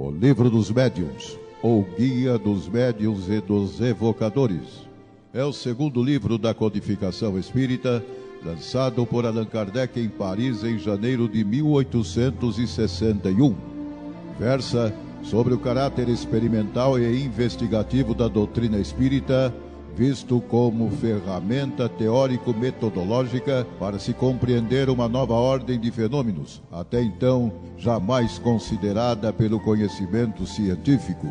O Livro dos Médiuns, ou Guia dos Médiuns e dos Evocadores. É o segundo livro da codificação espírita, lançado por Allan Kardec em Paris em janeiro de 1861. Versa sobre o caráter experimental e investigativo da doutrina espírita visto como ferramenta teórico-metodológica para se compreender uma nova ordem de fenômenos, até então jamais considerada pelo conhecimento científico.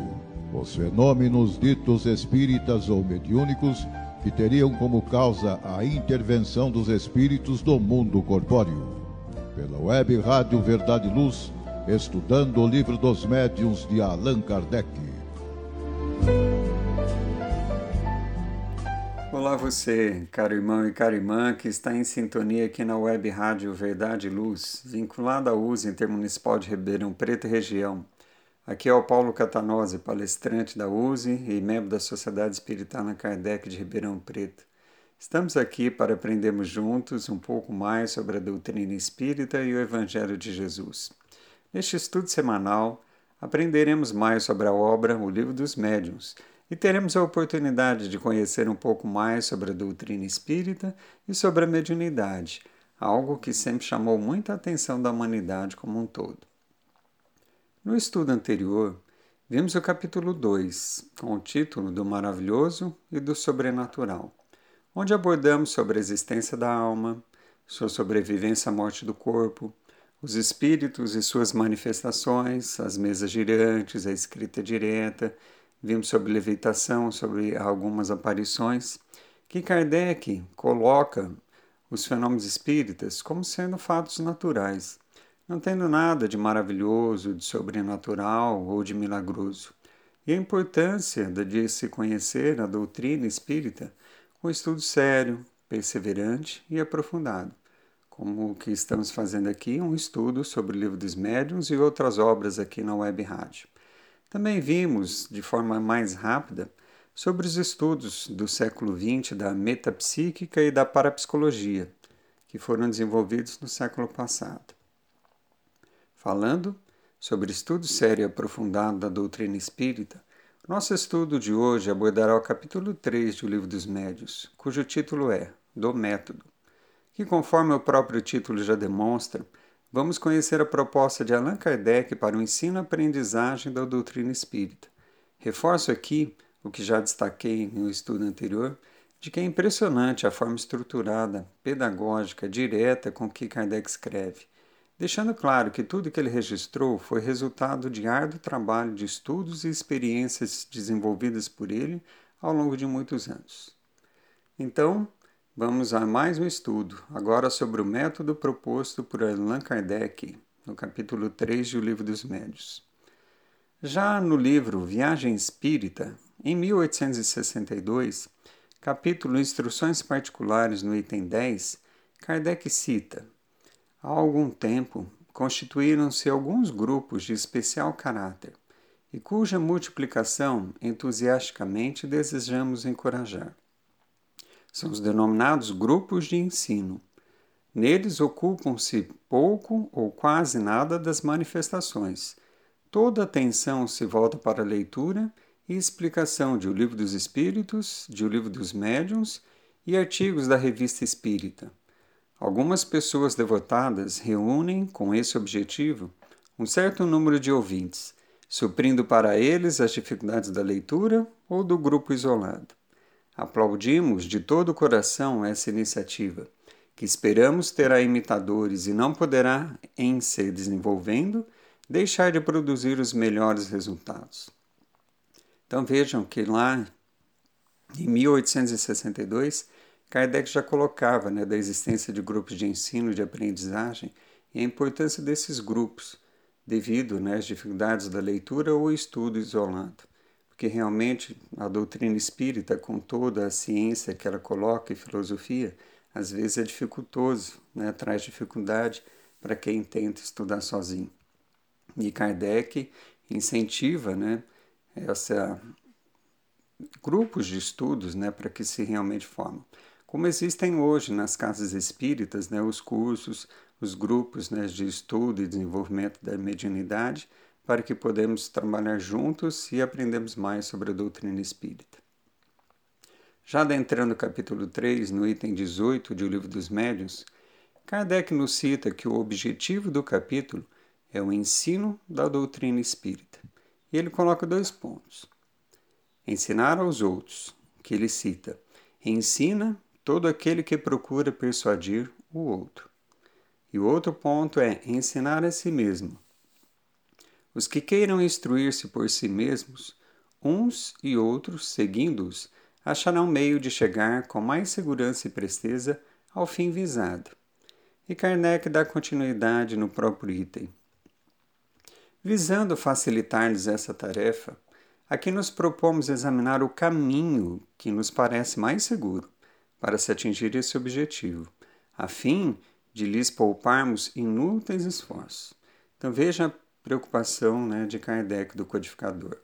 Os fenômenos ditos espíritas ou mediúnicos, que teriam como causa a intervenção dos espíritos do mundo corpóreo. Pela web Rádio Verdade e Luz, estudando o livro dos médiuns de Allan Kardec. Olá você, caro irmão e cara irmã que está em sintonia aqui na web rádio Verdade e Luz, vinculada à USA Intermunicipal de Ribeirão Preto e região. Aqui é o Paulo Catanose, palestrante da USE e membro da Sociedade Espírita Allan Kardec de Ribeirão Preto. Estamos aqui para aprendermos juntos um pouco mais sobre a doutrina espírita e o Evangelho de Jesus. Neste estudo semanal, aprenderemos mais sobre a obra O Livro dos Médiuns, e teremos a oportunidade de conhecer um pouco mais sobre a doutrina espírita e sobre a mediunidade, algo que sempre chamou muita atenção da humanidade como um todo. No estudo anterior, vimos o capítulo 2, com o título do maravilhoso e do sobrenatural, onde abordamos sobre a existência da alma, sua sobrevivência à morte do corpo, os espíritos e suas manifestações, as mesas girantes, a escrita direta vimos sobre levitação, sobre algumas aparições, que Kardec coloca os fenômenos espíritas como sendo fatos naturais, não tendo nada de maravilhoso, de sobrenatural ou de milagroso. E a importância de se conhecer a doutrina espírita com estudo sério, perseverante e aprofundado, como o que estamos fazendo aqui, um estudo sobre o Livro dos Médiuns e outras obras aqui na Web Rádio. Também vimos, de forma mais rápida, sobre os estudos do século XX da metapsíquica e da parapsicologia, que foram desenvolvidos no século passado. Falando sobre estudo sério e aprofundado da doutrina espírita, nosso estudo de hoje abordará o capítulo 3 do Livro dos Médios, cujo título é Do Método, que, conforme o próprio título já demonstra, Vamos conhecer a proposta de Allan Kardec para o ensino-aprendizagem da doutrina espírita. Reforço aqui o que já destaquei no estudo anterior, de que é impressionante a forma estruturada, pedagógica, direta com que Kardec escreve, deixando claro que tudo que ele registrou foi resultado de árduo trabalho de estudos e experiências desenvolvidas por ele ao longo de muitos anos. Então, Vamos a mais um estudo, agora sobre o método proposto por Allan Kardec, no capítulo 3 do Livro dos Médios. Já no livro Viagem Espírita, em 1862, capítulo Instruções Particulares, no item 10, Kardec cita: Há algum tempo constituíram-se alguns grupos de especial caráter e cuja multiplicação entusiasticamente desejamos encorajar são os denominados grupos de ensino. Neles ocupam-se pouco ou quase nada das manifestações. Toda atenção se volta para a leitura e explicação de O Livro dos Espíritos, de O Livro dos Médiuns e artigos da Revista Espírita. Algumas pessoas devotadas reúnem, com esse objetivo, um certo número de ouvintes, suprindo para eles as dificuldades da leitura ou do grupo isolado. Aplaudimos de todo o coração essa iniciativa, que esperamos terá imitadores e não poderá, em se desenvolvendo, deixar de produzir os melhores resultados. Então vejam que lá em 1862, Kardec já colocava né, da existência de grupos de ensino de aprendizagem e a importância desses grupos, devido né, às dificuldades da leitura ou estudo isolado porque realmente a doutrina espírita, com toda a ciência que ela coloca e filosofia, às vezes é dificultoso, né? traz dificuldade para quem tenta estudar sozinho. E Kardec incentiva né, essa grupos de estudos né, para que se realmente formam. Como existem hoje nas casas espíritas né, os cursos, os grupos né, de estudo e desenvolvimento da mediunidade, para que podemos trabalhar juntos e aprendemos mais sobre a doutrina espírita. Já adentrando o capítulo 3, no item 18 de O Livro dos Médiuns, Kardec nos cita que o objetivo do capítulo é o ensino da doutrina espírita. E ele coloca dois pontos. Ensinar aos outros, que ele cita, ensina todo aquele que procura persuadir o outro. E o outro ponto é ensinar a si mesmo. Os que queiram instruir-se por si mesmos, uns e outros, seguindo-os, acharão meio de chegar com mais segurança e presteza ao fim visado. E Kardec dá continuidade no próprio item. Visando facilitar-lhes essa tarefa, aqui nos propomos examinar o caminho que nos parece mais seguro para se atingir esse objetivo, a fim de lhes pouparmos inúteis esforços. Então veja preocupação né, de Kardec, do codificador,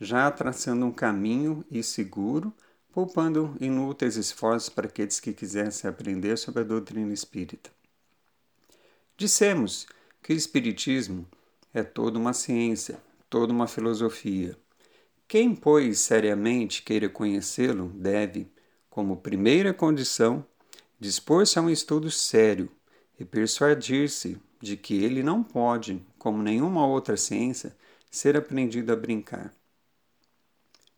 já traçando um caminho e seguro poupando inúteis esforços para aqueles que quisessem aprender sobre a doutrina espírita. Dissemos que o Espiritismo é toda uma ciência, toda uma filosofia. Quem, pois, seriamente queira conhecê-lo, deve, como primeira condição, dispor-se a um estudo sério e persuadir-se de que ele não pode, como nenhuma outra ciência, ser aprendido a brincar.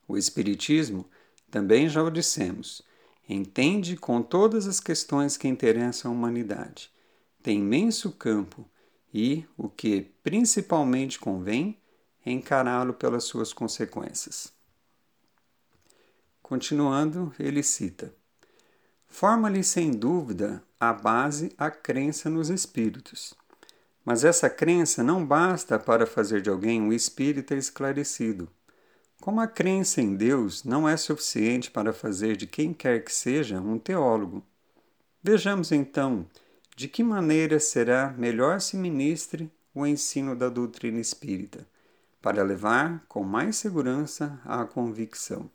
O Espiritismo também já o dissemos, entende com todas as questões que interessam a humanidade. Tem imenso campo e, o que principalmente convém, é encará-lo pelas suas consequências. Continuando, ele cita: Forma-lhe sem dúvida a base a crença nos espíritos. Mas essa crença não basta para fazer de alguém um espírita esclarecido como a crença em Deus não é suficiente para fazer de quem quer que seja um teólogo. Vejamos então de que maneira será melhor se ministre o ensino da doutrina espírita, para levar com mais segurança à convicção.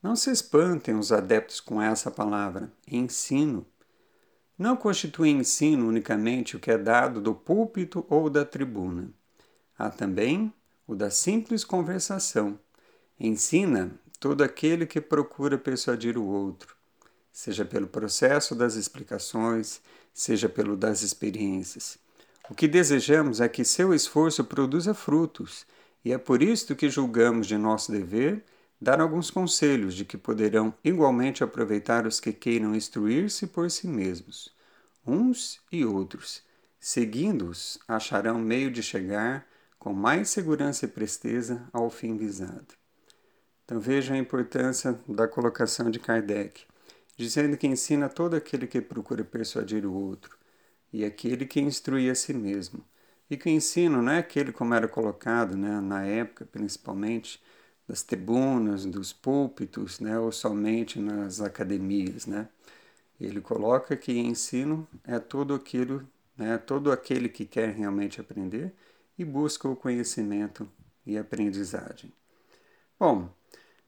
Não se espantem os adeptos com essa palavra, ensino. Não constitui ensino unicamente o que é dado do púlpito ou da tribuna. Há também o da simples conversação. Ensina todo aquele que procura persuadir o outro, seja pelo processo das explicações, seja pelo das experiências. O que desejamos é que seu esforço produza frutos, e é por isto que julgamos de nosso dever dar alguns conselhos de que poderão igualmente aproveitar os que queiram instruir-se por si mesmos. Uns e outros, seguindo-os, acharão meio de chegar com mais segurança e presteza ao fim visado. Então veja a importância da colocação de Kardec, dizendo que ensina todo aquele que procura persuadir o outro e aquele que instrui a si mesmo. E que o ensino não é aquele como era colocado né, na época, principalmente, das tribunas, dos púlpitos, né, ou somente nas academias. Né? Ele coloca que ensino é todo aquilo, né, todo aquele que quer realmente aprender e busca o conhecimento e aprendizagem. Bom,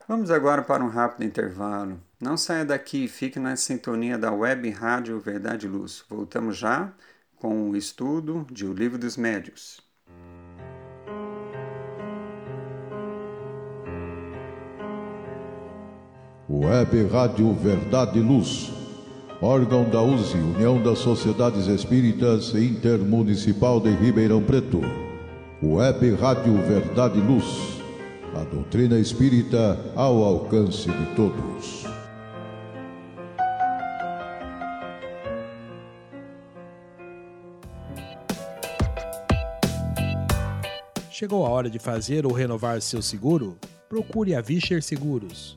vamos agora para um rápido intervalo. Não saia daqui, fique na sintonia da web rádio Verdade e Luz. Voltamos já com o estudo de O Livro dos Médios. Web Rádio Verdade e Luz, órgão da USE, União das Sociedades Espíritas Intermunicipal de Ribeirão Preto Web Rádio Verdade e Luz. A doutrina espírita ao alcance de todos. Chegou a hora de fazer ou renovar seu seguro? Procure a Vischer Seguros,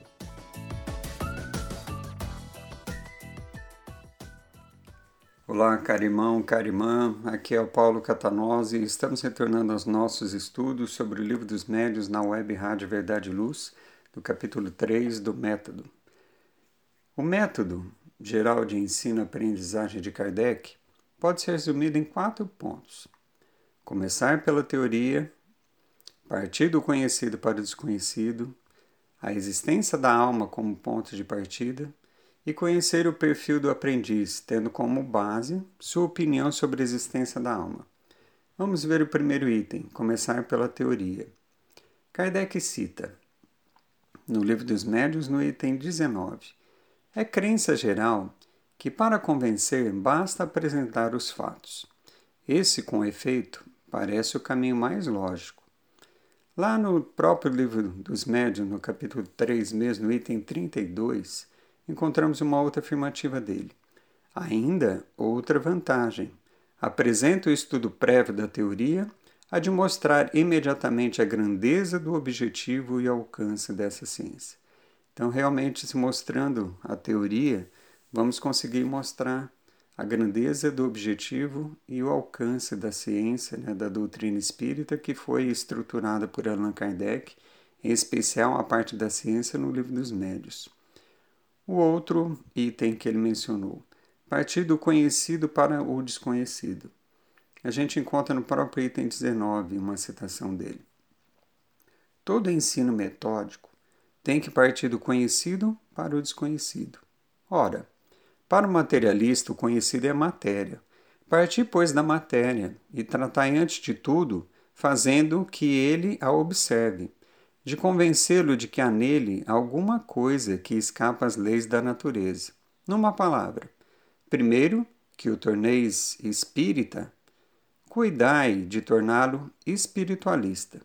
Olá, carimão, carimã, aqui é o Paulo Catanose e estamos retornando aos nossos estudos sobre o Livro dos Médios na web Rádio Verdade e Luz do capítulo 3 do Método. O método geral de ensino-aprendizagem de Kardec pode ser resumido em quatro pontos: começar pela teoria, partir do conhecido para o desconhecido, a existência da alma como ponto de partida e conhecer o perfil do aprendiz, tendo como base sua opinião sobre a existência da alma. Vamos ver o primeiro item, começar pela teoria. Kardec cita, no Livro dos Médios, no item 19, é crença geral que para convencer basta apresentar os fatos. Esse, com efeito, parece o caminho mais lógico. Lá no próprio livro dos médiuns, no capítulo 3 mesmo, no item 32, encontramos uma outra afirmativa dele. Ainda outra vantagem. Apresenta o estudo prévio da teoria a de mostrar imediatamente a grandeza do objetivo e alcance dessa ciência. Então, realmente, se mostrando a teoria, vamos conseguir mostrar a grandeza do objetivo e o alcance da ciência, né, da doutrina espírita, que foi estruturada por Allan Kardec, em especial a parte da ciência no Livro dos Médios. O outro item que ele mencionou, partir do conhecido para o desconhecido. A gente encontra no próprio item 19 uma citação dele. Todo ensino metódico tem que partir do conhecido para o desconhecido. Ora, para o materialista, o conhecido é matéria. Partir, pois, da matéria e tratar, antes de tudo, fazendo que ele a observe, de convencê-lo de que há nele alguma coisa que escapa às leis da natureza. Numa palavra, primeiro, que o torneis espírita, cuidai de torná-lo espiritualista.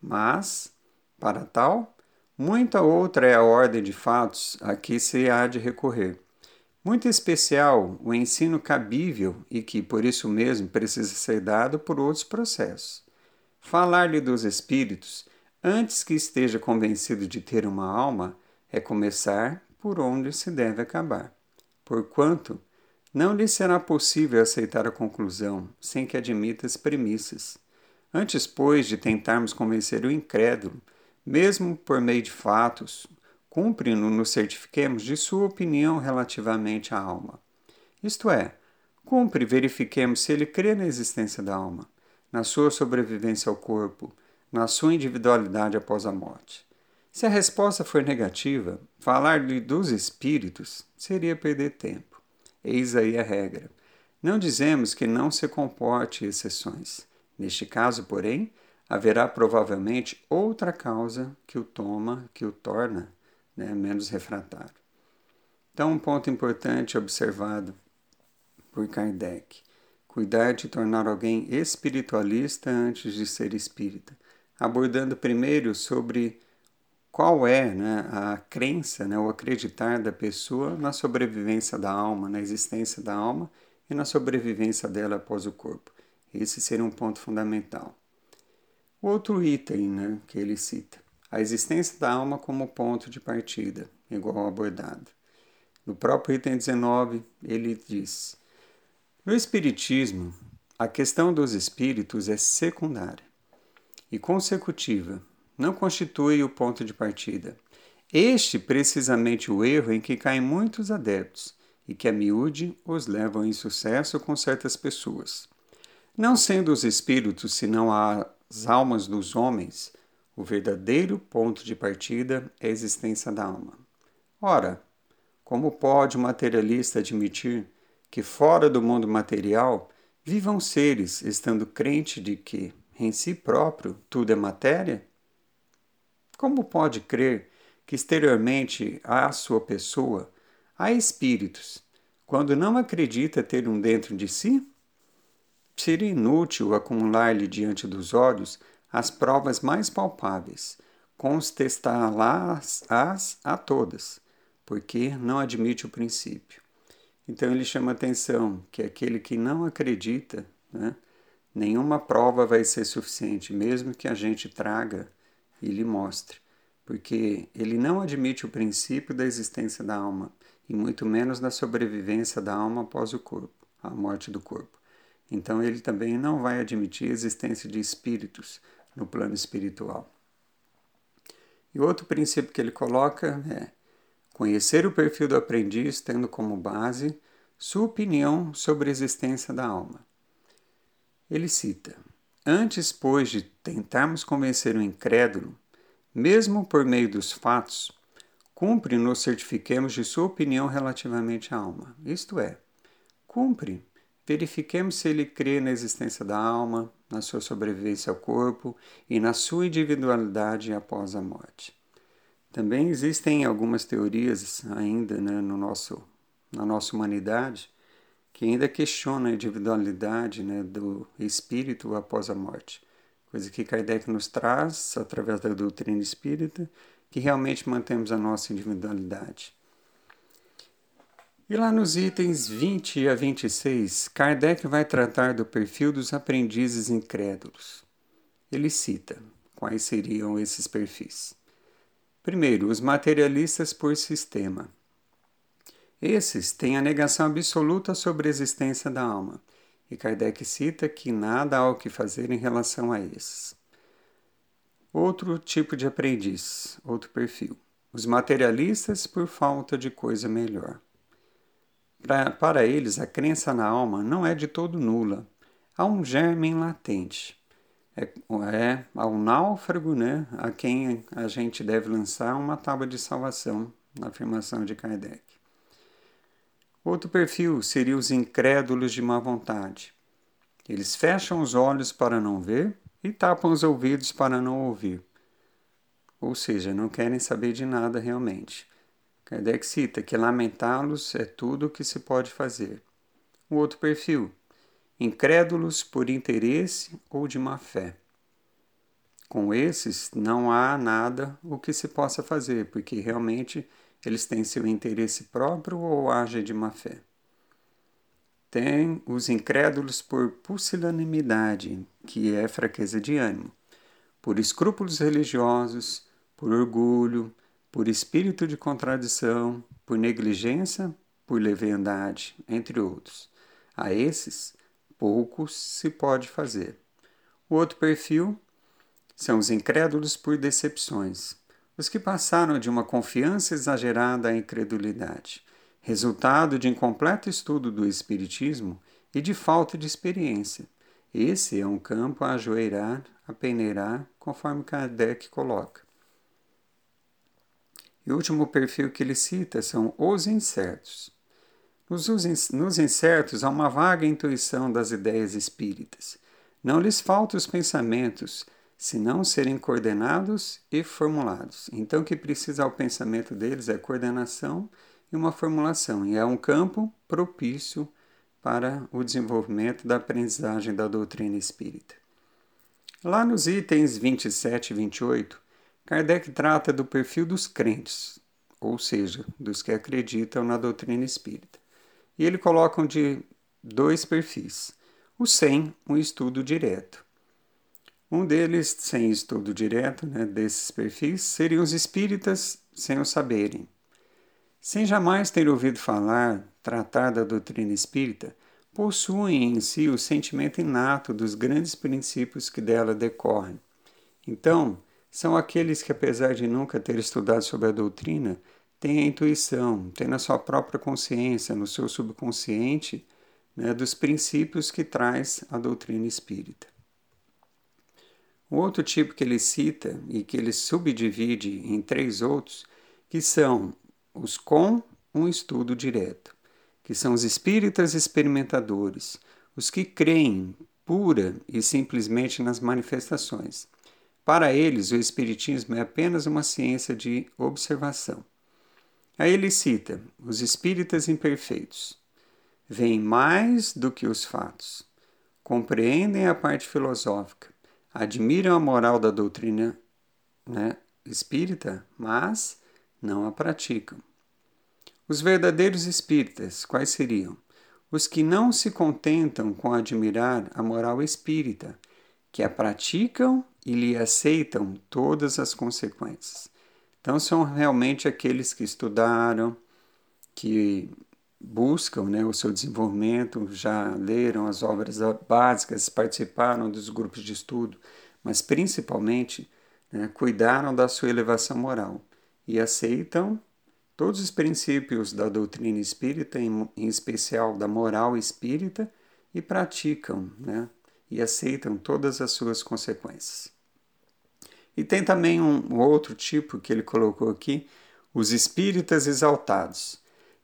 Mas, para tal, muita outra é a ordem de fatos a que se há de recorrer. Muito especial o ensino cabível e que, por isso mesmo, precisa ser dado por outros processos. Falar-lhe dos espíritos antes que esteja convencido de ter uma alma, é começar por onde se deve acabar. Porquanto, não lhe será possível aceitar a conclusão sem que admita as premissas. Antes, pois, de tentarmos convencer o incrédulo, mesmo por meio de fatos, cumpre-no nos certifiquemos de sua opinião relativamente à alma. Isto é, cumpre verifiquemos se ele crê na existência da alma, na sua sobrevivência ao corpo, na sua individualidade após a morte. Se a resposta for negativa, falar-lhe dos espíritos seria perder tempo. Eis aí a regra. Não dizemos que não se comporte exceções. Neste caso, porém, haverá provavelmente outra causa que o toma, que o torna né, menos refratário. Então, um ponto importante observado por Kardec: cuidar de tornar alguém espiritualista antes de ser espírita abordando primeiro sobre qual é né, a crença, né, o acreditar da pessoa na sobrevivência da alma, na existência da alma e na sobrevivência dela após o corpo. Esse seria um ponto fundamental. O outro item né, que ele cita, a existência da alma como ponto de partida, igual abordado. No próprio item 19, ele diz: No Espiritismo, a questão dos espíritos é secundária e consecutiva não constitui o ponto de partida. Este precisamente o erro em que caem muitos adeptos e que a miúde os leva ao insucesso com certas pessoas. Não sendo os espíritos senão as almas dos homens, o verdadeiro ponto de partida é a existência da alma. Ora, como pode o materialista admitir que fora do mundo material vivam seres estando crente de que, em si próprio tudo é matéria? Como pode crer que exteriormente à sua pessoa há espíritos, quando não acredita ter um dentro de si? Seria inútil acumular-lhe diante dos olhos as provas mais palpáveis, contestá-las a todas, porque não admite o princípio. Então ele chama atenção que aquele que não acredita, né, Nenhuma prova vai ser suficiente, mesmo que a gente traga e lhe mostre, porque ele não admite o princípio da existência da alma, e muito menos da sobrevivência da alma após o corpo, a morte do corpo. Então ele também não vai admitir a existência de espíritos no plano espiritual. E outro princípio que ele coloca é conhecer o perfil do aprendiz, tendo como base sua opinião sobre a existência da alma. Ele cita: Antes, pois, de tentarmos convencer o incrédulo, mesmo por meio dos fatos, cumpre nos certifiquemos de sua opinião relativamente à alma. Isto é, cumpre verifiquemos se ele crê na existência da alma, na sua sobrevivência ao corpo e na sua individualidade após a morte. Também existem algumas teorias ainda né, no nosso, na nossa humanidade que ainda questionam a individualidade né, do espírito após a morte, coisa que Kardec nos traz através da doutrina espírita, que realmente mantemos a nossa individualidade. E lá nos itens 20 a 26, Kardec vai tratar do perfil dos aprendizes incrédulos. Ele cita quais seriam esses perfis. Primeiro, os materialistas por sistema. Esses têm a negação absoluta sobre a existência da alma, e Kardec cita que nada há o que fazer em relação a esses. Outro tipo de aprendiz, outro perfil. Os materialistas por falta de coisa melhor. Pra, para eles, a crença na alma não é de todo nula. Há um germe latente. É, é ao náufrago né, a quem a gente deve lançar uma tábua de salvação, na afirmação de Kardec. Outro perfil seria os incrédulos de má vontade. Eles fecham os olhos para não ver e tapam os ouvidos para não ouvir. Ou seja, não querem saber de nada realmente. Kardec cita que lamentá-los é tudo o que se pode fazer. O outro perfil, incrédulos por interesse ou de má fé. Com esses não há nada o que se possa fazer, porque realmente eles têm seu interesse próprio ou agem de má fé. Tem os incrédulos por pusilanimidade, que é fraqueza de ânimo, por escrúpulos religiosos, por orgulho, por espírito de contradição, por negligência, por leviandade, entre outros. A esses, poucos se pode fazer. O outro perfil são os incrédulos por decepções, os que passaram de uma confiança exagerada à incredulidade, resultado de incompleto estudo do Espiritismo e de falta de experiência. Esse é um campo a ajoelhar, a peneirar, conforme Kardec coloca. E o último perfil que ele cita são os incertos. Nos, nos incertos há uma vaga intuição das ideias espíritas. Não lhes faltam os pensamentos, se não serem coordenados e formulados. Então, o que precisa ao pensamento deles é coordenação e uma formulação, e é um campo propício para o desenvolvimento da aprendizagem da doutrina espírita. Lá nos itens 27 e 28, Kardec trata do perfil dos crentes, ou seja, dos que acreditam na doutrina espírita. E ele coloca de dois perfis. O sem, um estudo direto. Um deles, sem estudo direto né, desses perfis, seriam os espíritas sem o saberem. Sem jamais ter ouvido falar, tratar da doutrina espírita, possuem em si o sentimento inato dos grandes princípios que dela decorrem. Então, são aqueles que, apesar de nunca ter estudado sobre a doutrina, têm a intuição, têm na sua própria consciência, no seu subconsciente, né, dos princípios que traz a doutrina espírita. Outro tipo que ele cita e que ele subdivide em três outros, que são os com um estudo direto, que são os espíritas experimentadores, os que creem pura e simplesmente nas manifestações para eles, o Espiritismo é apenas uma ciência de observação. Aí ele cita os espíritas imperfeitos. Veem mais do que os fatos, compreendem a parte filosófica, admiram a moral da doutrina né, espírita, mas não a praticam. Os verdadeiros espíritas, quais seriam? Os que não se contentam com admirar a moral espírita, que a praticam e lhe aceitam todas as consequências. Então, são realmente aqueles que estudaram, que buscam né, o seu desenvolvimento, já leram as obras básicas, participaram dos grupos de estudo, mas principalmente né, cuidaram da sua elevação moral e aceitam todos os princípios da doutrina espírita, em, em especial da moral espírita, e praticam né, e aceitam todas as suas consequências. E tem também um outro tipo que ele colocou aqui, os espíritas exaltados,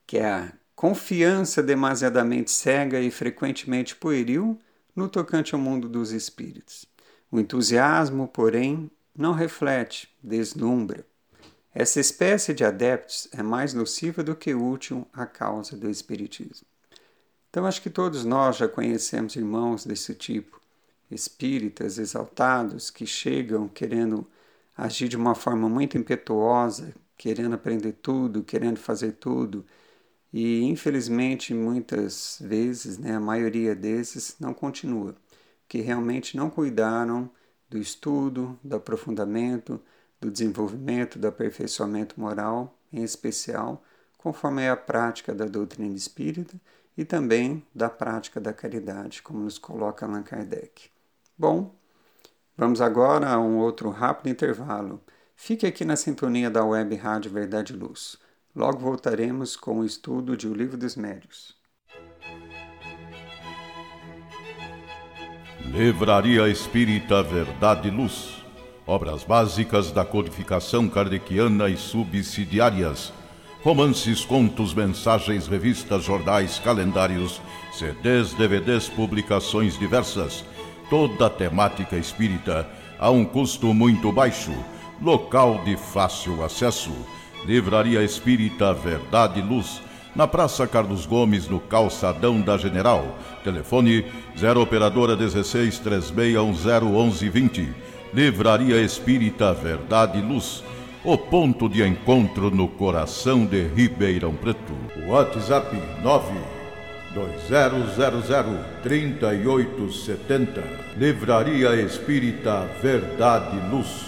que é a confiança demasiadamente cega e frequentemente pueril no tocante ao mundo dos espíritos. O entusiasmo, porém, não reflete, deslumbra. Essa espécie de adeptos é mais nociva do que útil à causa do espiritismo. Então, acho que todos nós já conhecemos irmãos desse tipo, espíritas exaltados que chegam querendo agir de uma forma muito impetuosa, querendo aprender tudo, querendo fazer tudo. E infelizmente muitas vezes, né, a maioria desses não continua, que realmente não cuidaram do estudo, do aprofundamento, do desenvolvimento, do aperfeiçoamento moral, em especial, conforme é a prática da doutrina espírita e também da prática da caridade, como nos coloca Allan Kardec. Bom, vamos agora a um outro rápido intervalo. Fique aqui na sintonia da web Rádio Verdade e Luz. Logo voltaremos com o estudo de O Livro dos Médios. Livraria Espírita Verdade e Luz. Obras básicas da codificação kardeciana e subsidiárias romances, contos, mensagens, revistas, jornais, calendários, CDs, DVDs, publicações diversas, toda a temática espírita a um custo muito baixo, local de fácil acesso. Livraria Espírita Verdade e Luz, na Praça Carlos Gomes, no Calçadão da General. Telefone 0 Operadora 16 3610 1120. Livraria Espírita Verdade e Luz o ponto de encontro no coração de Ribeirão Preto. WhatsApp 920003870. Livraria Espírita Verdade e Luz.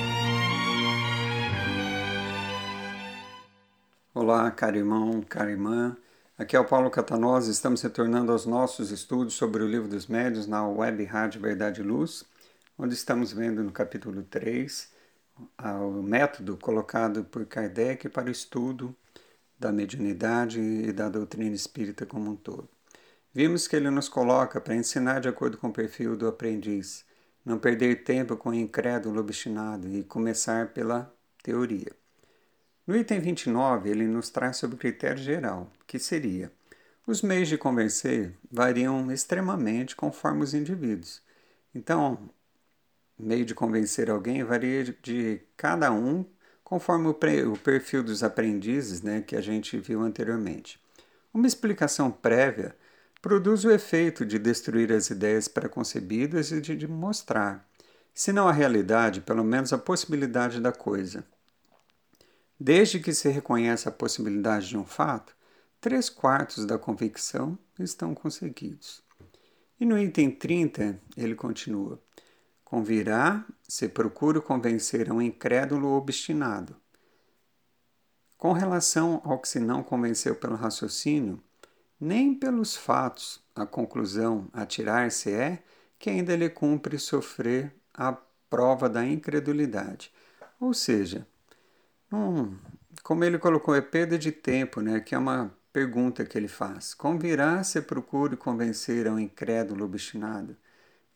Olá, caro irmão, cara irmã. Aqui é o Paulo Catanós, estamos retornando aos nossos estudos sobre o Livro dos Médios na Web Rádio Verdade e Luz, onde estamos vendo no capítulo 3 o método colocado por Kardec para o estudo da mediunidade e da doutrina espírita como um todo. Vimos que ele nos coloca para ensinar de acordo com o perfil do aprendiz, não perder tempo com o incrédulo obstinado e começar pela teoria. No item 29, ele nos traz sobre o critério geral, que seria: os meios de convencer variam extremamente conforme os indivíduos. Então, meio de convencer alguém varia de cada um conforme o, o perfil dos aprendizes né, que a gente viu anteriormente. Uma explicação prévia produz o efeito de destruir as ideias preconcebidas e de mostrar, se não a realidade, pelo menos a possibilidade da coisa. Desde que se reconhece a possibilidade de um fato, três quartos da convicção estão conseguidos. E no item 30, ele continua: Convirá se procuro convencer um incrédulo obstinado. Com relação ao que se não convenceu pelo raciocínio, nem pelos fatos, a conclusão a tirar-se é que ainda lhe cumpre sofrer a prova da incredulidade. Ou seja, como ele colocou, é perda de tempo, né? Que é uma pergunta que ele faz. Como virá se procure convencer a um incrédulo obstinado?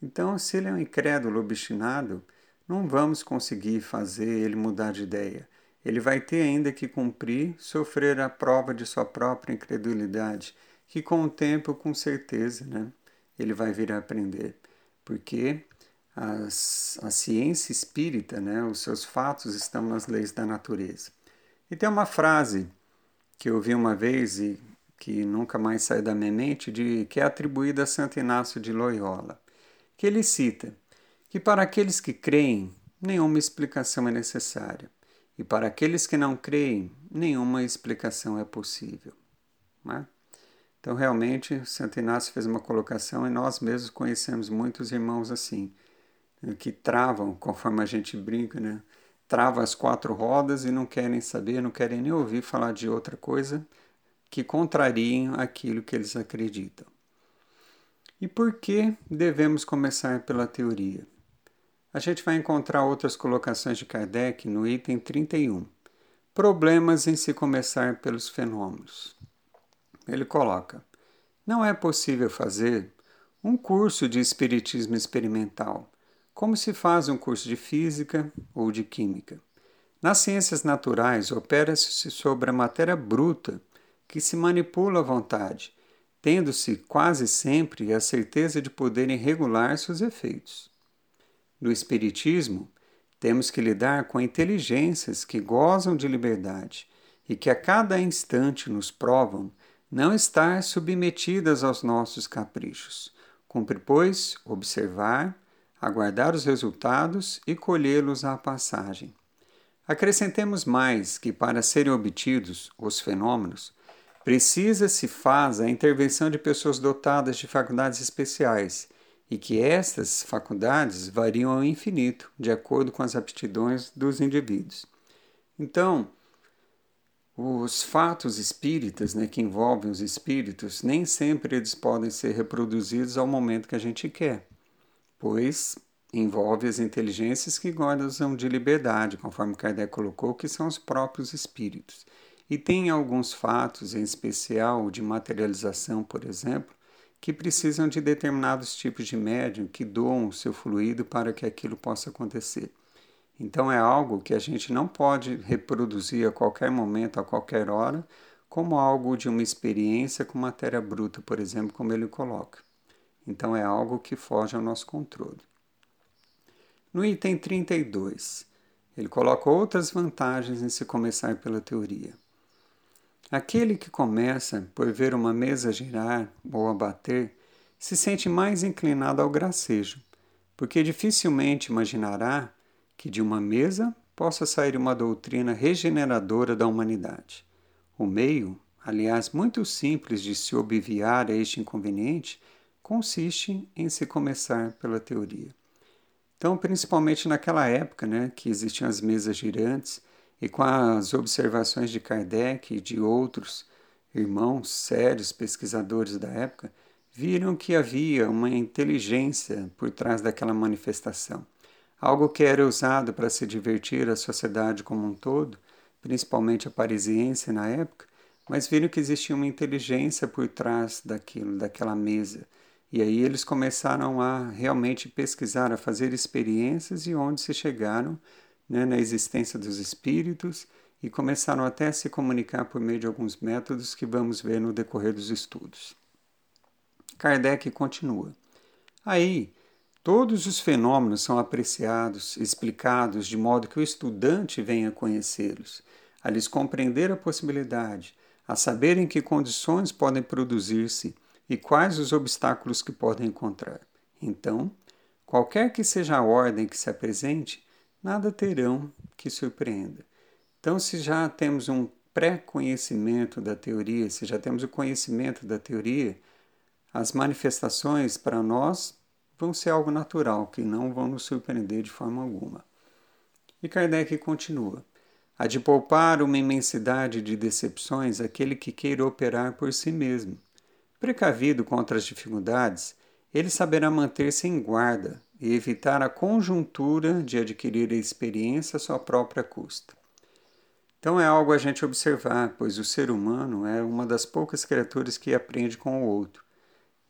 Então, se ele é um incrédulo obstinado, não vamos conseguir fazer ele mudar de ideia. Ele vai ter ainda que cumprir, sofrer a prova de sua própria incredulidade, que com o tempo, com certeza, né, ele vai vir a aprender. Porque as, a ciência espírita, né, os seus fatos estão nas leis da natureza. E tem uma frase que eu vi uma vez e que nunca mais sai da minha mente, de, que é atribuída a Santo Inácio de Loyola, que ele cita que para aqueles que creem, nenhuma explicação é necessária, e para aqueles que não creem, nenhuma explicação é possível. Né? Então, realmente, Santo Inácio fez uma colocação e nós mesmos conhecemos muitos irmãos assim, que travam, conforme a gente brinca, né? travam as quatro rodas e não querem saber, não querem nem ouvir falar de outra coisa que contrariem aquilo que eles acreditam. E por que devemos começar pela teoria? A gente vai encontrar outras colocações de Kardec no item 31. Problemas em se começar pelos fenômenos. Ele coloca: Não é possível fazer um curso de espiritismo experimental, como se faz um curso de física ou de química. Nas ciências naturais, opera-se sobre a matéria bruta que se manipula à vontade, tendo-se quase sempre a certeza de poderem regular seus efeitos. No Espiritismo, temos que lidar com inteligências que gozam de liberdade e que a cada instante nos provam não estar submetidas aos nossos caprichos. Cumpre, pois, observar, aguardar os resultados e colhê-los à passagem. Acrescentemos mais que, para serem obtidos os fenômenos, precisa-se faz a intervenção de pessoas dotadas de faculdades especiais e que estas faculdades variam ao infinito, de acordo com as aptidões dos indivíduos. Então, os fatos espíritas, né, que envolvem os espíritos, nem sempre eles podem ser reproduzidos ao momento que a gente quer, pois envolve as inteligências que gozam de liberdade, conforme Kardec colocou, que são os próprios espíritos. E tem alguns fatos, em especial de materialização, por exemplo, que precisam de determinados tipos de médium que doam o seu fluido para que aquilo possa acontecer. Então é algo que a gente não pode reproduzir a qualquer momento, a qualquer hora, como algo de uma experiência com matéria bruta, por exemplo, como ele coloca. Então é algo que foge ao nosso controle. No item 32, ele coloca outras vantagens em se começar pela teoria. Aquele que começa por ver uma mesa girar ou abater se sente mais inclinado ao gracejo, porque dificilmente imaginará que de uma mesa possa sair uma doutrina regeneradora da humanidade. O meio, aliás, muito simples de se obviar a este inconveniente, consiste em se começar pela teoria. Então, principalmente naquela época, né, que existiam as mesas girantes, e com as observações de Kardec e de outros irmãos sérios pesquisadores da época, viram que havia uma inteligência por trás daquela manifestação. Algo que era usado para se divertir a sociedade como um todo, principalmente a parisiense na época, mas viram que existia uma inteligência por trás daquilo, daquela mesa. E aí eles começaram a realmente pesquisar, a fazer experiências e onde se chegaram né, na existência dos espíritos e começaram até a se comunicar por meio de alguns métodos que vamos ver no decorrer dos estudos. Kardec continua. Aí, todos os fenômenos são apreciados, explicados de modo que o estudante venha conhecê-los, a lhes compreender a possibilidade, a saber em que condições podem produzir-se e quais os obstáculos que podem encontrar. Então, qualquer que seja a ordem que se apresente, nada terão que surpreenda. Então, se já temos um pré-conhecimento da teoria, se já temos o conhecimento da teoria, as manifestações para nós vão ser algo natural, que não vão nos surpreender de forma alguma. E Kardec continua: há de poupar uma imensidade de decepções aquele que queira operar por si mesmo. Precavido contra as dificuldades, ele saberá manter-se em guarda, e evitar a conjuntura de adquirir a experiência à sua própria custa. Então é algo a gente observar, pois o ser humano é uma das poucas criaturas que aprende com o outro.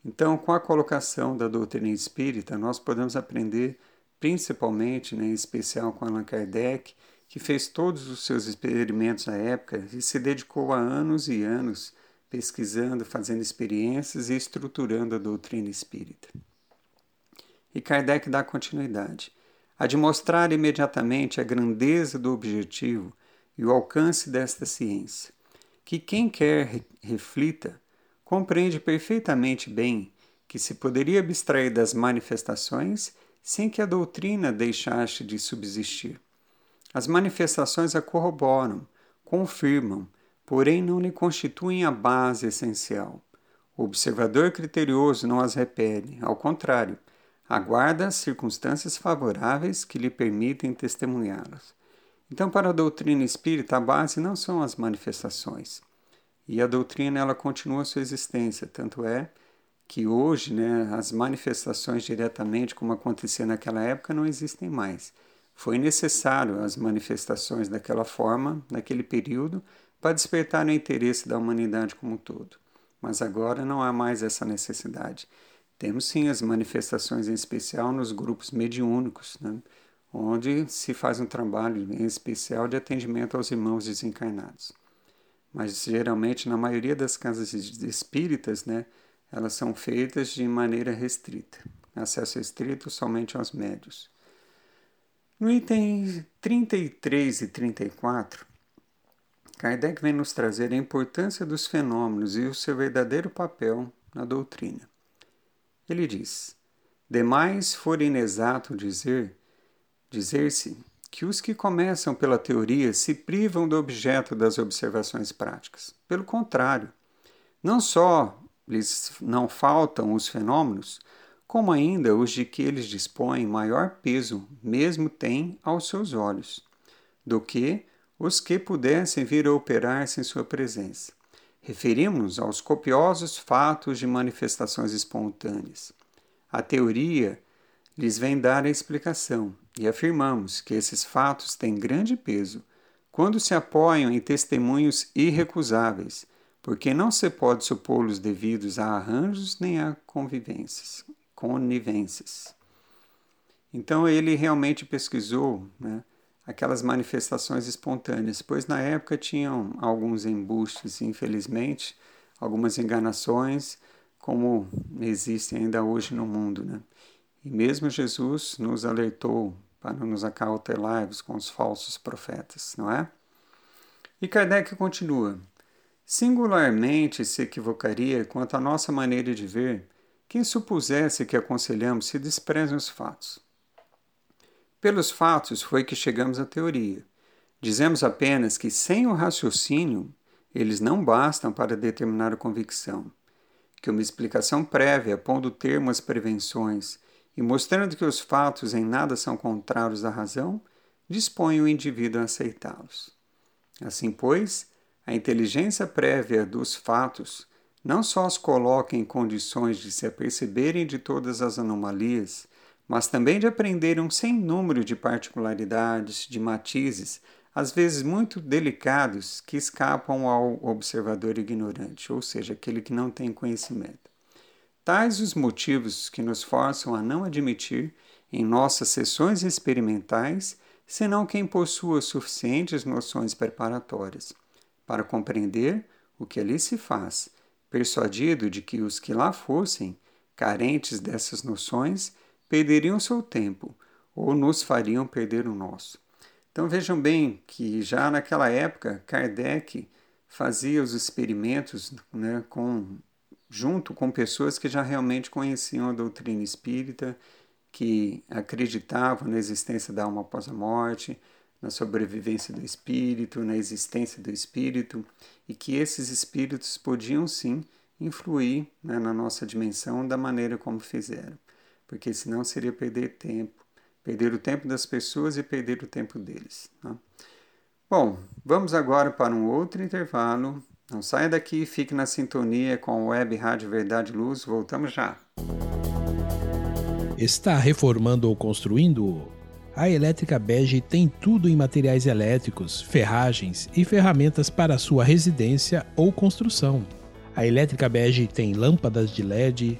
Então, com a colocação da doutrina espírita, nós podemos aprender principalmente, né, em especial com Allan Kardec, que fez todos os seus experimentos na época e se dedicou a anos e anos pesquisando, fazendo experiências e estruturando a doutrina espírita. E Kardec dá continuidade. A de mostrar imediatamente a grandeza do objetivo e o alcance desta ciência, que quem quer reflita compreende perfeitamente bem que se poderia abstrair das manifestações sem que a doutrina deixasse de subsistir. As manifestações a corroboram, confirmam, porém não lhe constituem a base essencial. O observador criterioso não as repele, ao contrário, aguarda as circunstâncias favoráveis que lhe permitem testemunhá-las. Então, para a doutrina espírita, a base não são as manifestações. E a doutrina ela continua sua existência, tanto é que hoje né, as manifestações diretamente, como acontecia naquela época, não existem mais. Foi necessário as manifestações daquela forma, naquele período, para despertar o interesse da humanidade como um todo. Mas agora não há mais essa necessidade. Temos sim as manifestações em especial nos grupos mediúnicos, né, onde se faz um trabalho em especial de atendimento aos irmãos desencarnados. Mas geralmente, na maioria das casas espíritas, né, elas são feitas de maneira restrita, acesso restrito somente aos médios. No item 33 e 34, Kardec vem nos trazer a importância dos fenômenos e o seu verdadeiro papel na doutrina. Ele diz: Demais for inexato dizer, dizer-se que os que começam pela teoria se privam do objeto das observações práticas. Pelo contrário, não só lhes não faltam os fenômenos, como ainda os de que eles dispõem maior peso, mesmo têm aos seus olhos, do que os que pudessem vir a operar-se em sua presença. Referimos-nos aos copiosos fatos de manifestações espontâneas. A teoria lhes vem dar a explicação, e afirmamos que esses fatos têm grande peso quando se apoiam em testemunhos irrecusáveis porque não se pode supô-los devidos a arranjos nem a convivências, conivências. Então ele realmente pesquisou né, aquelas manifestações espontâneas, pois na época tinham alguns embustes, infelizmente, algumas enganações, como existem ainda hoje no mundo. Né? E mesmo Jesus nos alertou para nos acautelarmos com os falsos profetas, não é? E Kardec continua. Singularmente se equivocaria quanto à nossa maneira de ver quem supusesse que aconselhamos se desprezam os fatos. Pelos fatos foi que chegamos à teoria. Dizemos apenas que sem o raciocínio eles não bastam para determinar a convicção, que uma explicação prévia, pondo termo às prevenções e mostrando que os fatos em nada são contrários à razão, dispõe o indivíduo a aceitá-los. Assim, pois, a inteligência prévia dos fatos não só os coloca em condições de se aperceberem de todas as anomalias, mas também de aprender um sem número de particularidades, de matizes, às vezes muito delicados, que escapam ao observador ignorante, ou seja, aquele que não tem conhecimento. Tais os motivos que nos forçam a não admitir em nossas sessões experimentais senão quem possua suficientes noções preparatórias para compreender o que ali se faz, persuadido de que os que lá fossem, carentes dessas noções, perderiam seu tempo ou nos fariam perder o nosso. Então vejam bem que já naquela época Kardec fazia os experimentos né, com, junto com pessoas que já realmente conheciam a doutrina espírita, que acreditavam na existência da alma após a morte, na sobrevivência do espírito, na existência do espírito, e que esses espíritos podiam sim influir né, na nossa dimensão da maneira como fizeram, porque senão seria perder tempo, perder o tempo das pessoas e perder o tempo deles. Né? Bom, vamos agora para um outro intervalo. Não saia daqui, fique na sintonia com a Web Rádio Verdade Luz. Voltamos já. Está reformando ou construindo? A Elétrica Bege tem tudo em materiais elétricos, ferragens e ferramentas para sua residência ou construção. A Elétrica Bege tem lâmpadas de LED,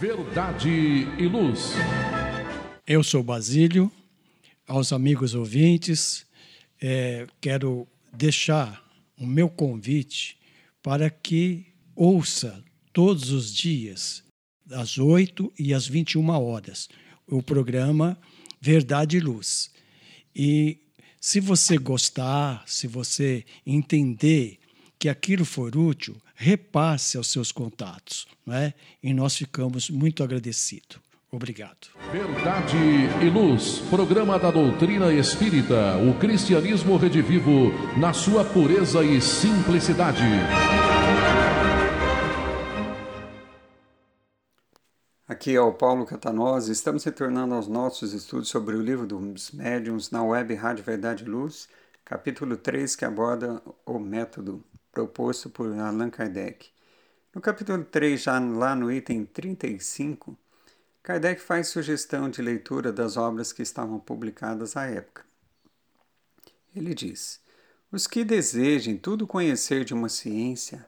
Verdade e Luz. Eu sou Basílio, aos amigos ouvintes, é, quero deixar o meu convite para que ouça todos os dias, às 8 e às 21 horas, o programa Verdade e Luz. E se você gostar, se você entender que aquilo for útil, repasse aos seus contatos, não é? E nós ficamos muito agradecidos. Obrigado. Verdade e Luz, programa da doutrina espírita, o cristianismo redivivo na sua pureza e simplicidade. Aqui é o Paulo Catanose. Estamos retornando aos nossos estudos sobre o livro dos médiuns na web Rádio Verdade e Luz, capítulo 3, que aborda o método proposto por Allan Kardec. No capítulo 3, já lá no item 35, Kardec faz sugestão de leitura das obras que estavam publicadas à época. Ele diz: Os que desejem tudo conhecer de uma ciência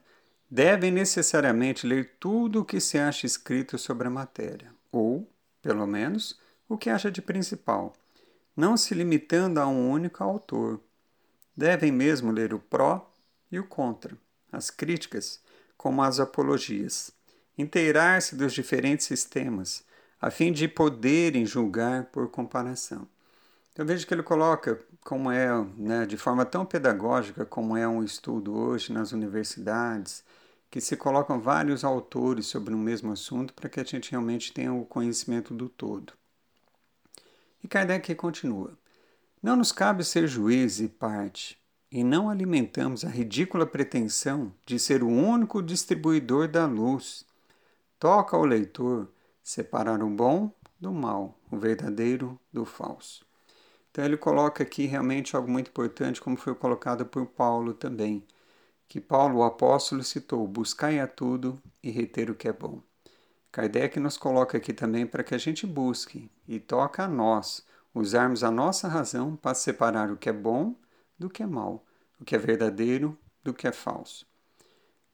devem necessariamente ler tudo o que se acha escrito sobre a matéria, ou, pelo menos, o que acha de principal, não se limitando a um único autor. Devem mesmo ler o pró e o contra, as críticas, como as apologias, inteirar-se dos diferentes sistemas, a fim de poderem julgar por comparação. Eu vejo que ele coloca como é, né, de forma tão pedagógica como é um estudo hoje nas universidades, que se colocam vários autores sobre o mesmo assunto para que a gente realmente tenha o conhecimento do todo. E Kardec continua: Não nos cabe ser juiz e parte, e não alimentamos a ridícula pretensão de ser o único distribuidor da luz. Toca ao leitor separar o bom do mal, o verdadeiro do falso. Então ele coloca aqui realmente algo muito importante, como foi colocado por Paulo também que Paulo o apóstolo citou: buscai a tudo e reter o que é bom. Kardec nos coloca aqui também para que a gente busque e toca a nós usarmos a nossa razão para separar o que é bom do que é mal, o que é verdadeiro do que é falso.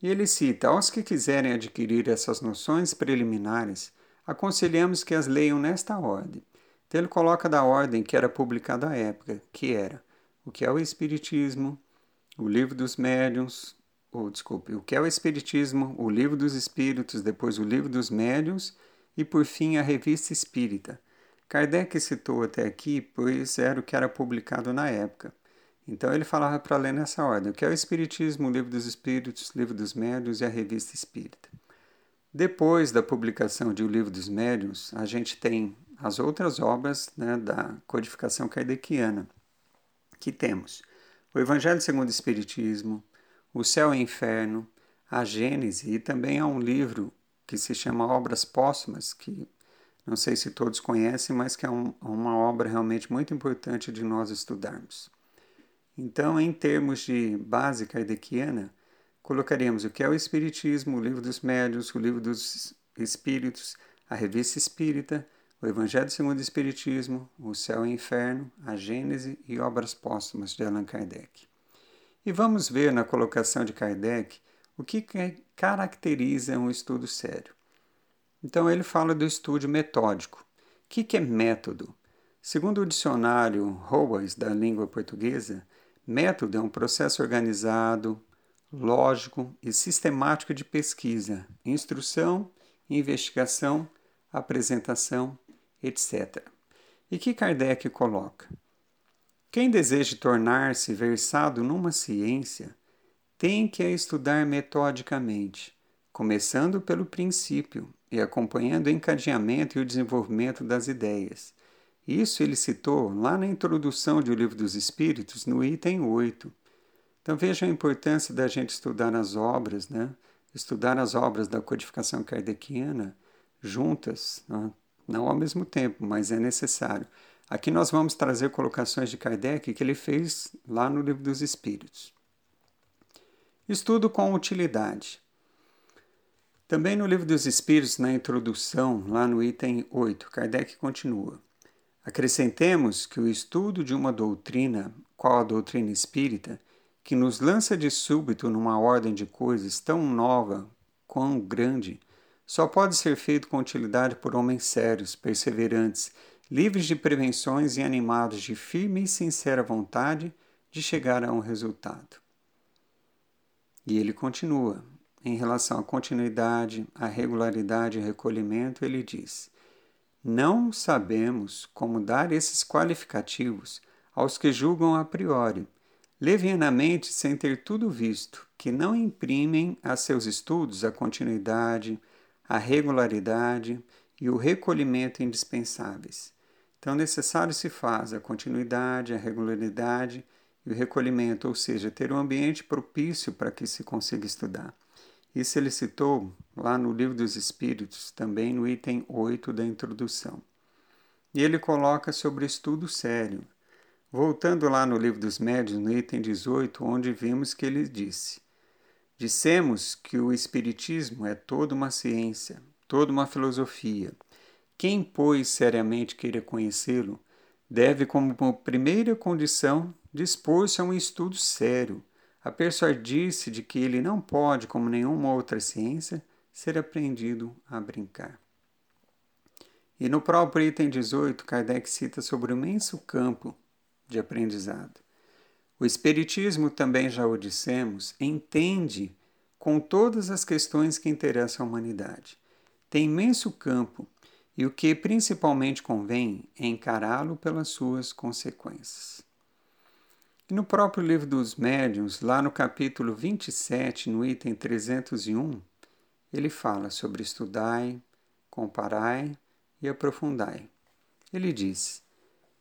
E ele cita: aos que quiserem adquirir essas noções preliminares, aconselhamos que as leiam nesta ordem. Então ele coloca da ordem que era publicada à época, que era o que é o Espiritismo, o Livro dos Médiuns, ou desculpe, o que é o Espiritismo, o Livro dos Espíritos, depois o Livro dos Médiuns e por fim a Revista Espírita. Kardec citou até aqui, pois era o que era publicado na época. Então ele falava para ler nessa ordem: que é o Espiritismo, o Livro dos Espíritos, o Livro dos Médiuns e a Revista Espírita. Depois da publicação de O Livro dos Médiuns, a gente tem as outras obras né, da codificação kardeciana, que temos o Evangelho segundo o Espiritismo, o Céu e o Inferno, a Gênese e também há um livro que se chama Obras Póstumas, que não sei se todos conhecem, mas que é um, uma obra realmente muito importante de nós estudarmos. Então, em termos de base kardeciana, colocaríamos o que é o Espiritismo, o Livro dos Médios, o Livro dos Espíritos, a Revista Espírita, o Evangelho segundo o Espiritismo, o Céu e o Inferno, a Gênese e obras póstumas de Allan Kardec. E vamos ver na colocação de Kardec o que caracteriza um estudo sério. Então ele fala do estudo metódico. O que é método? Segundo o dicionário Roas da língua portuguesa, método é um processo organizado, lógico e sistemático de pesquisa, instrução, investigação, apresentação etc. E que Kardec coloca? Quem deseja tornar-se versado numa ciência tem que a estudar metodicamente, começando pelo princípio e acompanhando o encadeamento e o desenvolvimento das ideias, Isso ele citou lá na introdução de O Livro dos Espíritos, no item 8. Então veja a importância da gente estudar as obras, né? estudar as obras da codificação kardeciana juntas, né? não ao mesmo tempo, mas é necessário. Aqui nós vamos trazer colocações de Kardec que ele fez lá no Livro dos Espíritos. Estudo com utilidade. Também no Livro dos Espíritos, na introdução, lá no item 8, Kardec continua. Acrescentemos que o estudo de uma doutrina, qual a doutrina espírita, que nos lança de súbito numa ordem de coisas tão nova, quão grande, só pode ser feito com utilidade por homens sérios, perseverantes, livres de prevenções e animados de firme e sincera vontade de chegar a um resultado. E ele continua. Em relação à continuidade, à regularidade e recolhimento, ele diz: Não sabemos como dar esses qualificativos aos que julgam a priori, levianamente sem ter tudo visto, que não imprimem a seus estudos a continuidade, a regularidade e o recolhimento indispensáveis. Então, necessário se faz a continuidade, a regularidade e o recolhimento, ou seja, ter um ambiente propício para que se consiga estudar. Isso ele citou lá no Livro dos Espíritos, também no item 8 da introdução. E ele coloca sobre estudo sério, Voltando lá no livro dos médios, no item 18, onde vimos que ele disse: Dissemos que o Espiritismo é toda uma ciência, toda uma filosofia. Quem, pois, seriamente queira conhecê-lo, deve, como primeira condição, dispor-se a um estudo sério, a persuadir-se de que ele não pode, como nenhuma outra ciência, ser aprendido a brincar. E no próprio item 18, Kardec cita sobre o imenso campo de aprendizado. O Espiritismo, também já o dissemos, entende com todas as questões que interessam a humanidade. Tem imenso campo e o que principalmente convém é encará-lo pelas suas consequências. No próprio livro dos médiuns, lá no capítulo 27, no item 301, ele fala sobre estudai, comparai e aprofundai. Ele diz: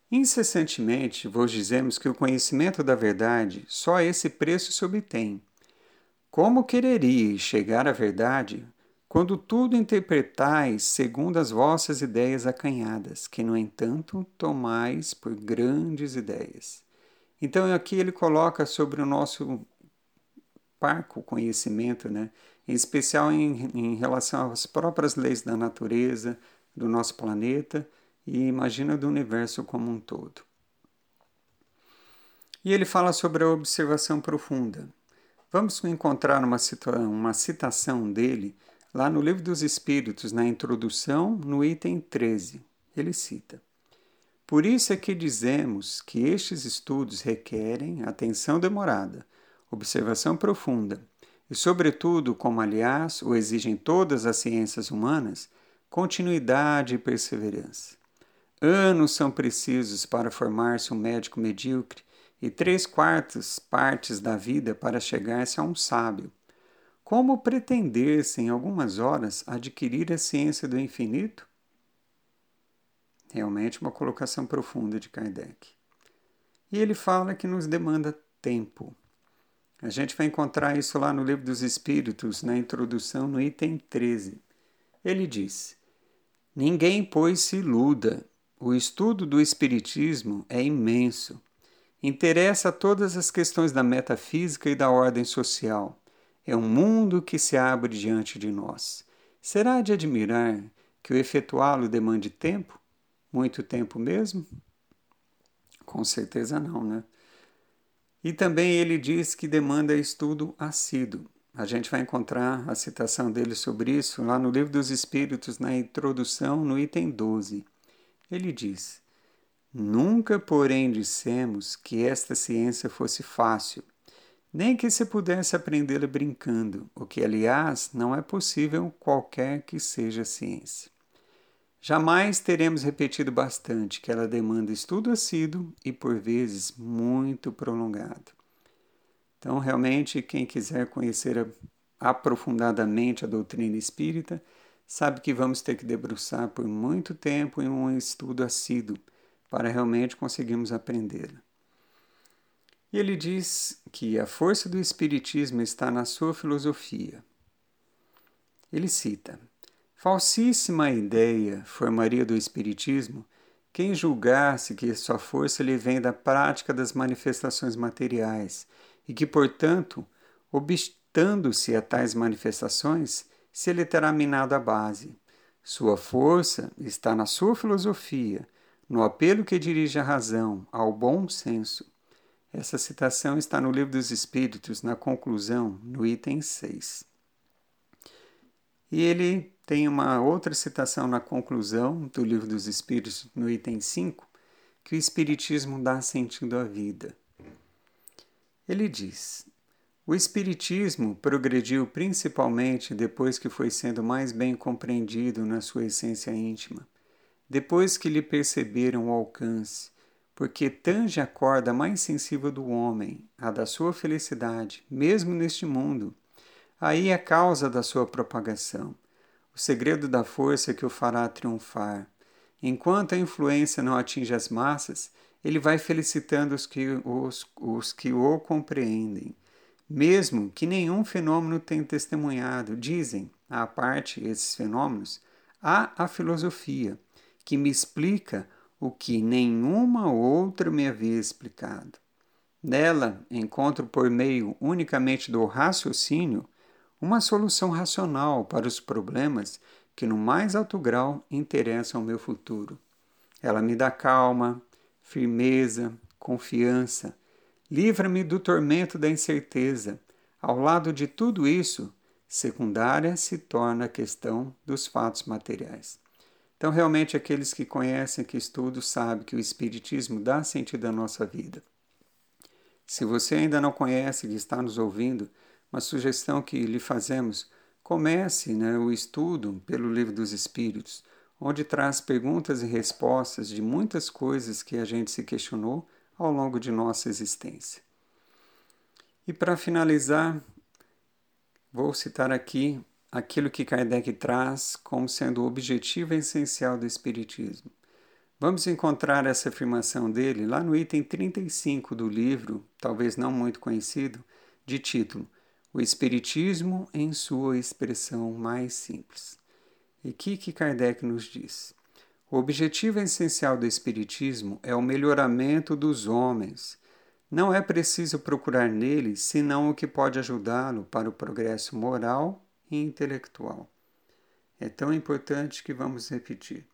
Incessantemente vos dizemos que o conhecimento da verdade só a esse preço se obtém. Como quereríeis chegar à verdade quando tudo interpretais segundo as vossas ideias acanhadas, que, no entanto, tomais por grandes ideias? Então, aqui ele coloca sobre o nosso parco conhecimento, né? em especial em, em relação às próprias leis da natureza, do nosso planeta e imagina do universo como um todo. E ele fala sobre a observação profunda. Vamos encontrar uma, cita uma citação dele lá no Livro dos Espíritos, na introdução, no item 13. Ele cita: Por isso é que dizemos que estes estudos requerem atenção demorada, observação profunda e, sobretudo, como aliás o exigem todas as ciências humanas, continuidade e perseverança. Anos são precisos para formar-se um médico medíocre e três quartas partes da vida para chegar-se a um sábio. Como pretender-se em algumas horas adquirir a ciência do infinito? Realmente uma colocação profunda de Kardec. E ele fala que nos demanda tempo. A gente vai encontrar isso lá no Livro dos Espíritos, na introdução, no item 13. Ele diz: Ninguém, pois, se iluda o estudo do Espiritismo é imenso. Interessa a todas as questões da metafísica e da ordem social. É um mundo que se abre diante de nós. Será de admirar que o efetuá-lo demande tempo? Muito tempo mesmo? Com certeza não, né? E também ele diz que demanda estudo assíduo. A gente vai encontrar a citação dele sobre isso lá no Livro dos Espíritos, na introdução, no item 12. Ele diz: Nunca, porém, dissemos que esta ciência fosse fácil, nem que se pudesse aprendê-la brincando, o que, aliás, não é possível qualquer que seja a ciência. Jamais teremos repetido bastante que ela demanda estudo assíduo e, por vezes, muito prolongado. Então, realmente, quem quiser conhecer aprofundadamente a doutrina espírita, sabe que vamos ter que debruçar por muito tempo em um estudo assíduo para realmente conseguirmos aprendê-la. E ele diz que a força do Espiritismo está na sua filosofia. Ele cita: Falsíssima ideia formaria do Espiritismo quem julgasse que sua força lhe vem da prática das manifestações materiais e que, portanto, obstando-se a tais manifestações, se lhe terá minado a base. Sua força está na sua filosofia, no apelo que dirige à razão, ao bom senso. Essa citação está no Livro dos Espíritos, na conclusão, no item 6. E ele tem uma outra citação na conclusão do Livro dos Espíritos, no item 5, que o Espiritismo dá sentido à vida. Ele diz: O Espiritismo progrediu principalmente depois que foi sendo mais bem compreendido na sua essência íntima, depois que lhe perceberam o alcance, porque tange a corda mais sensível do homem, a da sua felicidade, mesmo neste mundo. Aí é a causa da sua propagação o segredo da força que o fará triunfar. Enquanto a influência não atinge as massas, ele vai felicitando os que, os, os que o compreendem. Mesmo que nenhum fenômeno tenha testemunhado, dizem, à parte esses fenômenos, há a filosofia, que me explica o que nenhuma outra me havia explicado. Nela encontro por meio unicamente do raciocínio uma solução racional para os problemas que, no mais alto grau, interessam ao meu futuro. Ela me dá calma, firmeza, confiança, livra-me do tormento da incerteza. Ao lado de tudo isso, secundária se torna a questão dos fatos materiais. Então, realmente, aqueles que conhecem, que estudam, sabem que o Espiritismo dá sentido à nossa vida. Se você ainda não conhece, que está nos ouvindo, uma sugestão que lhe fazemos: comece né, o estudo pelo Livro dos Espíritos, onde traz perguntas e respostas de muitas coisas que a gente se questionou ao longo de nossa existência. E para finalizar, vou citar aqui aquilo que Kardec traz como sendo o objetivo essencial do Espiritismo. Vamos encontrar essa afirmação dele lá no item 35 do livro, talvez não muito conhecido, de título o Espiritismo em sua expressão mais simples. E o que Kardec nos diz? O objetivo essencial do Espiritismo é o melhoramento dos homens. Não é preciso procurar nele senão o que pode ajudá-lo para o progresso moral e intelectual. É tão importante que vamos repetir.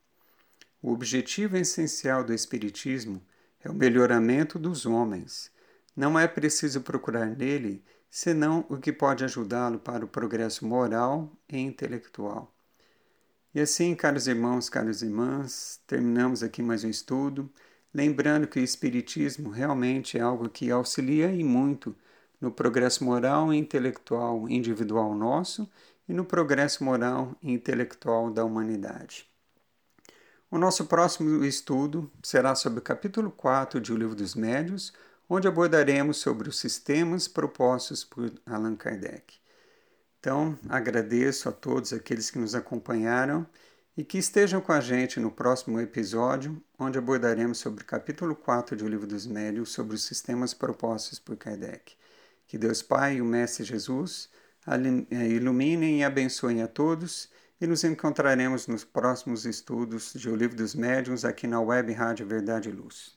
O objetivo essencial do Espiritismo é o melhoramento dos homens. Não é preciso procurar nele senão o que pode ajudá-lo para o progresso moral e intelectual. E assim, caros irmãos, caras irmãs, terminamos aqui mais um estudo, lembrando que o Espiritismo realmente é algo que auxilia e muito no progresso moral e intelectual individual nosso e no progresso moral e intelectual da humanidade. O nosso próximo estudo será sobre o capítulo 4 de O Livro dos Médios, onde abordaremos sobre os sistemas propostos por Allan Kardec. Então, agradeço a todos aqueles que nos acompanharam e que estejam com a gente no próximo episódio, onde abordaremos sobre o capítulo 4 do Livro dos Médios, sobre os sistemas propostos por Kardec. Que Deus Pai e o Mestre Jesus eh, iluminem e abençoem a todos e nos encontraremos nos próximos estudos de O Livro dos Médiuns aqui na Web Rádio Verdade e Luz.